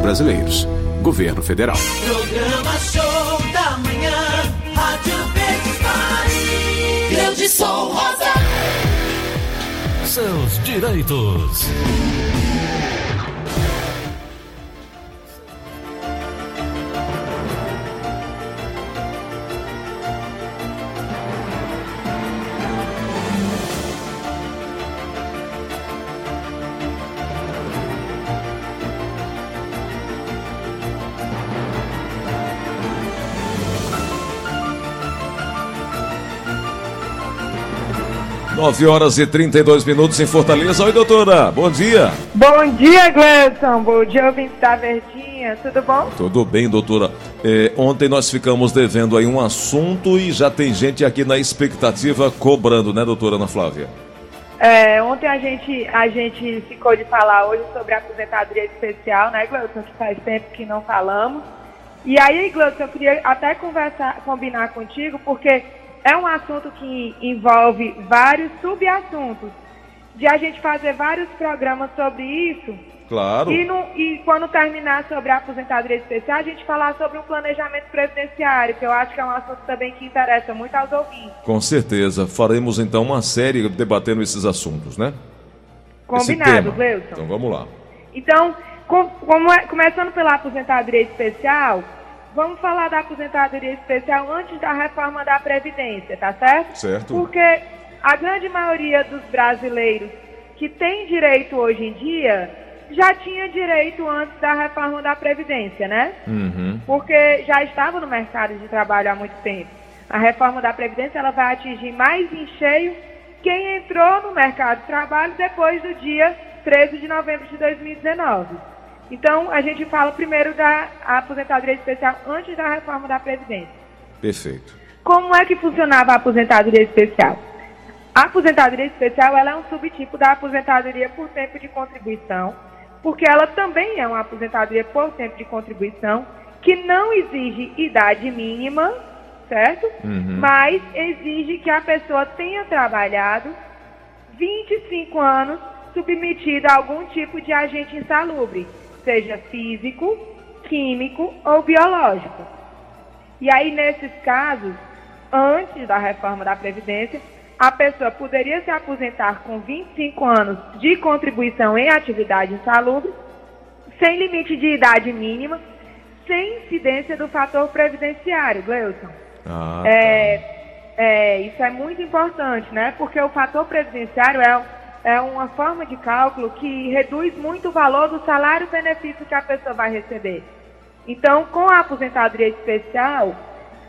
Brasileiros. Governo Federal. Programa Show da Manhã, Rádio Verdes Mari. Grande Som Rosa. Seus direitos. 9 horas e 32 minutos em Fortaleza. Oi, doutora. Bom dia. Bom dia, Gleison. Bom dia, ouvinte da Verdinha. Tudo bom? Tudo bem, doutora. É, ontem nós ficamos devendo aí um assunto e já tem gente aqui na expectativa cobrando, né, doutora Ana Flávia? É, ontem a gente, a gente ficou de falar hoje sobre a aposentadoria especial, né, Gleison? Que faz tempo que não falamos. E aí, Gleison, eu queria até conversar, combinar contigo, porque é um assunto que envolve vários subassuntos. De a gente fazer vários programas sobre isso. Claro. E, no, e quando terminar sobre a aposentadoria especial, a gente falar sobre um planejamento previdenciário, que eu acho que é um assunto também que interessa muito aos ouvintes. Com certeza. Faremos então uma série debatendo esses assuntos, né? Combinado, Gleuson. Então vamos lá. Então, com, como é, começando pela aposentadoria especial, Vamos falar da aposentadoria especial antes da reforma da Previdência, tá certo? Certo. Porque a grande maioria dos brasileiros que tem direito hoje em dia já tinha direito antes da reforma da Previdência, né? Uhum. Porque já estava no mercado de trabalho há muito tempo. A reforma da Previdência ela vai atingir mais em cheio quem entrou no mercado de trabalho depois do dia 13 de novembro de 2019. Então, a gente fala primeiro da aposentadoria especial antes da reforma da Previdência. Perfeito. Como é que funcionava a aposentadoria especial? A aposentadoria especial ela é um subtipo da aposentadoria por tempo de contribuição, porque ela também é uma aposentadoria por tempo de contribuição que não exige idade mínima, certo? Uhum. Mas exige que a pessoa tenha trabalhado 25 anos submetida a algum tipo de agente insalubre, seja físico, químico ou biológico. E aí, nesses casos, antes da reforma da Previdência, a pessoa poderia se aposentar com 25 anos de contribuição em atividade insalubre, sem limite de idade mínima, sem incidência do fator previdenciário, Gleuson. Ah, É, é, isso é muito importante, né? Porque o fator previdenciário é, é uma forma de cálculo que reduz muito o valor do salário-benefício que a pessoa vai receber. Então, com a aposentadoria especial,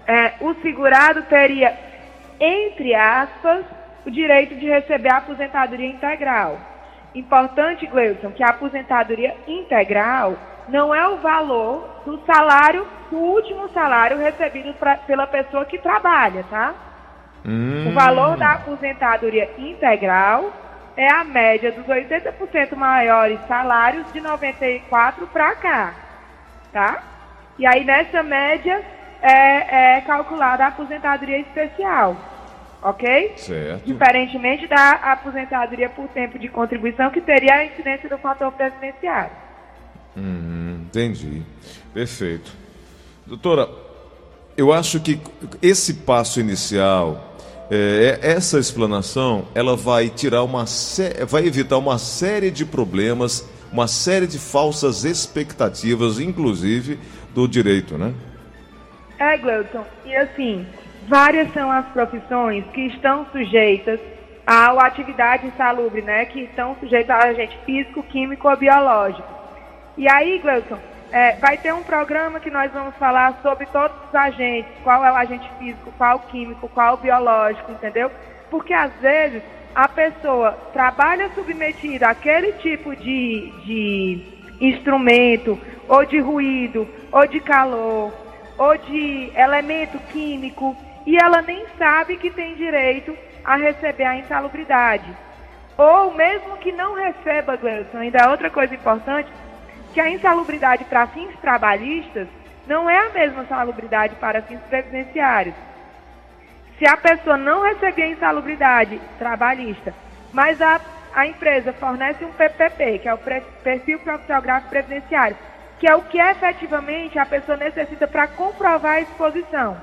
é, o segurado teria, entre aspas, o direito de receber a aposentadoria integral. Importante, Gleison, que a aposentadoria integral não é o valor do salário, do último salário recebido pra, pela pessoa que trabalha, tá? Hum. O valor da aposentadoria integral é a média dos 80% maiores salários de 94 para cá, tá? E aí nessa média é, é calculada a aposentadoria especial, ok? Certo. Diferentemente da aposentadoria por tempo de contribuição, que teria a incidência do fator previdenciário. Hum, entendi. Perfeito. Doutora, eu acho que esse passo inicial, é, essa explanação, ela vai tirar uma vai evitar uma série de problemas, uma série de falsas expectativas, inclusive do direito, né? É, Gleuton, e assim, várias são as profissões que estão sujeitas à atividade insalubre, né? Que estão sujeitas a agente físico, químico ou biológico. E aí, Gleuton, é, vai ter um programa que nós vamos falar sobre todos os agentes, qual é o agente físico, qual o químico, qual o biológico, entendeu? Porque às vezes a pessoa trabalha submetida àquele tipo de, de instrumento, ou de ruído, ou de calor, ou de elemento químico, e ela nem sabe que tem direito a receber a insalubridade. Ou mesmo que não receba, Gleison, ainda é outra coisa importante, que a insalubridade para fins trabalhistas não é a mesma salubridade para fins previdenciários. Se a pessoa não receber insalubridade trabalhista, mas a, a empresa fornece um PPP, que é o perfil profissional previdenciário, que é o que efetivamente a pessoa necessita para comprovar a exposição.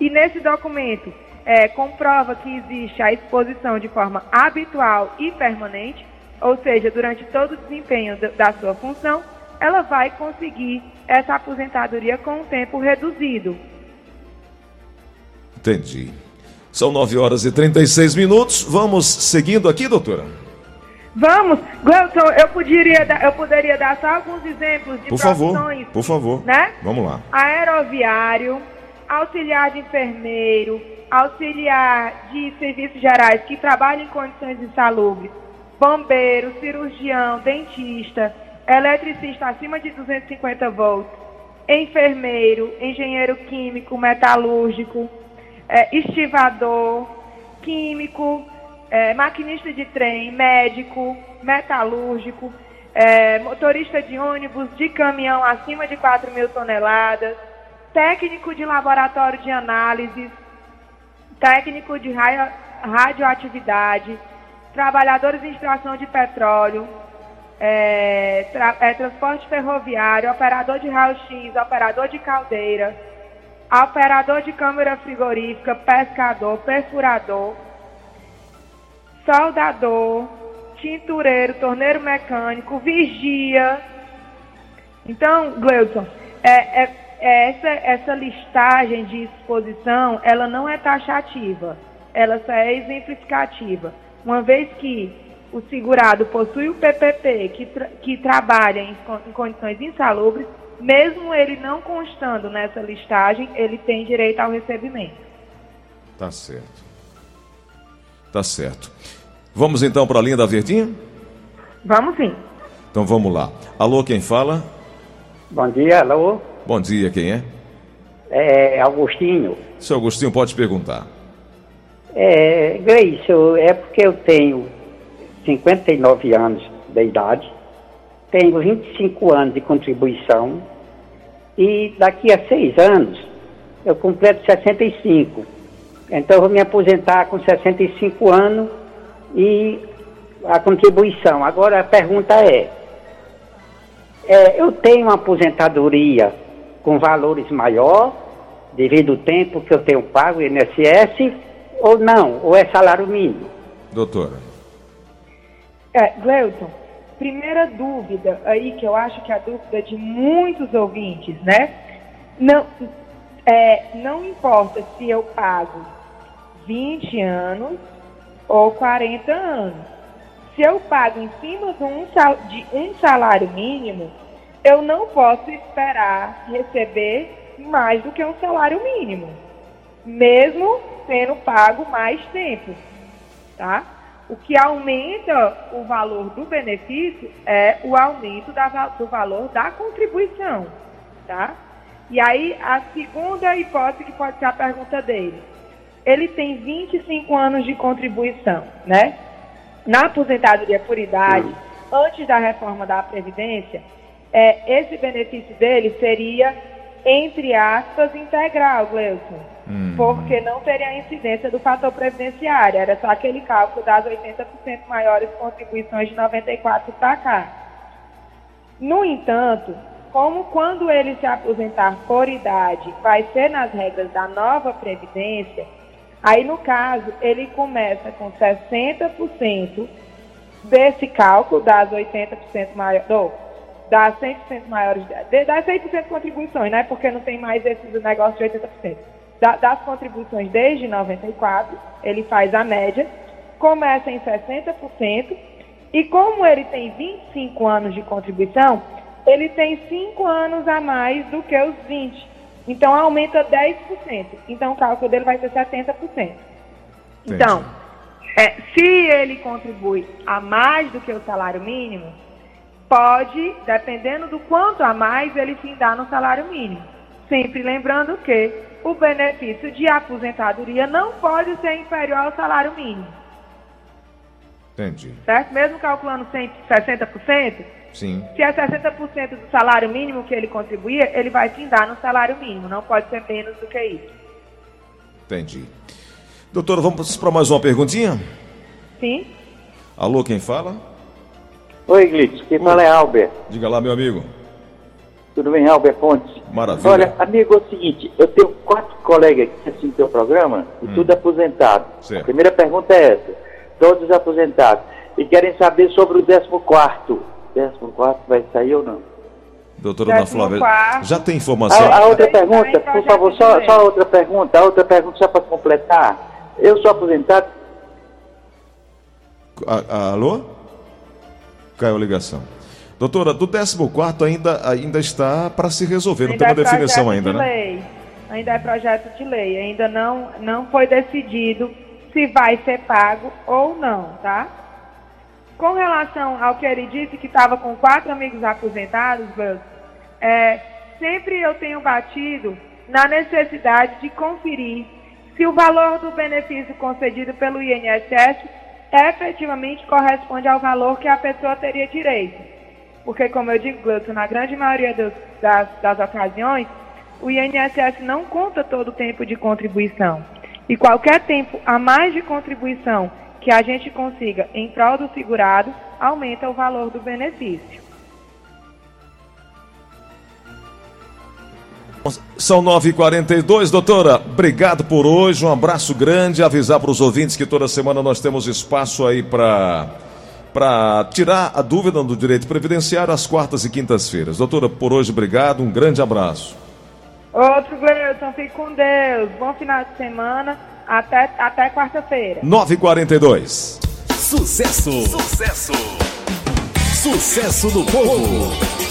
E nesse documento é, comprova que existe a exposição de forma habitual e permanente, ou seja, durante todo o desempenho da sua função, ela vai conseguir essa aposentadoria com um tempo reduzido. Entendi. São 9 horas e 36 minutos. Vamos seguindo aqui, doutora? Vamos. Gleuton, eu poderia, dar, eu poderia dar só alguns exemplos de por. Favor, por favor. Né? Vamos lá. Aeroviário, auxiliar de enfermeiro, auxiliar de serviços gerais que trabalham em condições insalubres, bombeiro, cirurgião, dentista, eletricista acima de 250 volts, enfermeiro, engenheiro químico, metalúrgico, é, estivador, químico, é, maquinista de trem, médico, metalúrgico, é, motorista de ônibus, de caminhão acima de 4 mil toneladas, técnico de laboratório de análise, técnico de radioatividade, trabalhadores de extração de petróleo, é, tra é, transporte ferroviário, operador de raio-x, operador de caldeira, operador de câmara frigorífica, pescador, perfurador, soldador, tintureiro, torneiro mecânico, vigia. Então, Gleudson, é, é, é essa, essa listagem de exposição, ela não é taxativa, ela só é exemplificativa. Uma vez que o segurado possui o PPP que, tra que trabalha em, em condições insalubres, mesmo ele não constando nessa listagem, ele tem direito ao recebimento. Tá certo. Tá certo. Vamos então para a linha da Verdinha? Vamos sim. Então vamos lá. Alô, quem fala? Bom dia, alô. Bom dia, quem é? É Augustinho. Seu Agostinho, pode perguntar. É, Gleice, é porque eu tenho 59 anos de idade, tenho 25 anos de contribuição e daqui a seis anos eu completo 65. Então eu vou me aposentar com 65 anos e a contribuição. Agora a pergunta é, é eu tenho uma aposentadoria com valores maior devido ao tempo que eu tenho pago INSS ou não? Ou é salário mínimo? Doutora. É, Gleuton, primeira dúvida aí, que eu acho que é a dúvida de muitos ouvintes, né? Não, é, não importa se eu pago 20 anos ou 40 anos. Se eu pago em cima de um, salário mínimo, eu não posso esperar receber mais do que um salário mínimo, mesmo sendo pago mais tempo, tá? O que aumenta o valor do benefício é o aumento da, do valor da contribuição, tá? E aí, a segunda hipótese que pode ser a pergunta dele. Ele tem 25 anos de contribuição, né? Na aposentadoria por idade, antes da reforma da Previdência, é, esse benefício dele seria, entre aspas, integral, Gleuson Hum. Porque não teria a incidência do fator previdenciário, era só aquele cálculo das 80% maiores contribuições de 94 para cá. No entanto, como quando ele se aposentar por idade vai ser nas regras da nova Previdência, aí no caso ele começa com 60% desse cálculo das 80% maiores, das 100% maiores, das 100% contribuições, né? Porque não tem mais esse negócio de 80% da, das contribuições desde 94, ele faz a média, começa em 60%, e como ele tem 25 anos de contribuição, ele tem 5 anos a mais do que os 20. Então aumenta 10%. Então o cálculo dele vai ser 70%. Entendi. Então, é, se ele contribui a mais do que o salário mínimo, pode, dependendo do quanto a mais, ele findar no salário mínimo. Sempre lembrando que o benefício de aposentadoria não pode ser inferior ao salário mínimo. Entendi. Certo? Mesmo calculando 60%, Sim. se é 60% do salário mínimo que ele contribuía, ele vai findar no salário mínimo, não pode ser menos do que isso. Entendi. Doutora, vamos para mais uma perguntinha? Sim. Alô, quem fala? Oi, Glitz, quem fala é Albert. Diga lá, meu amigo. Tudo bem, Albert Pontes? Maravilha. Olha, amigo, é o seguinte, eu tenho quatro colegas que assistem teu programa e Hum. tudo aposentado. Certo. A primeira pergunta é essa, todos aposentados. E querem saber sobre o 14º. 14º vai sair ou não? Doutora Ana Flávia, quarto. já tem informação? A, a outra pergunta, por projeto favor, só, só a outra pergunta, a outra pergunta só para completar. Eu sou aposentado, A- alô? Caiu a ligação. Doutora, do 14 ainda, ainda está para se resolver, não tem uma é definição ainda, de né? Lei. Ainda é projeto de lei. Ainda não, não foi decidido se vai ser pago ou não, tá? Com relação ao que ele disse, que estava com quatro amigos aposentados, é, sempre eu tenho batido na necessidade de conferir se o valor do benefício concedido pelo INSS efetivamente corresponde ao valor que a pessoa teria direito. Porque, como eu digo, Gleuton, na grande maioria dos- das, das ocasiões, o INSS não conta todo o tempo de contribuição. E qualquer tempo a mais de contribuição que a gente consiga em prol do segurado, aumenta o valor do benefício. São 9h42, doutora. Obrigado por hoje. Um abraço grande. Avisar para os ouvintes que toda semana nós temos espaço aí para para tirar a dúvida do direito previdenciário às quartas e quintas-feiras. Doutora, por hoje, obrigado. Um grande abraço. Outro, Gleuton, fique com Deus. Bom final de semana. Até, até quarta-feira. 9h42. Sucesso! Sucesso! Sucesso do povo!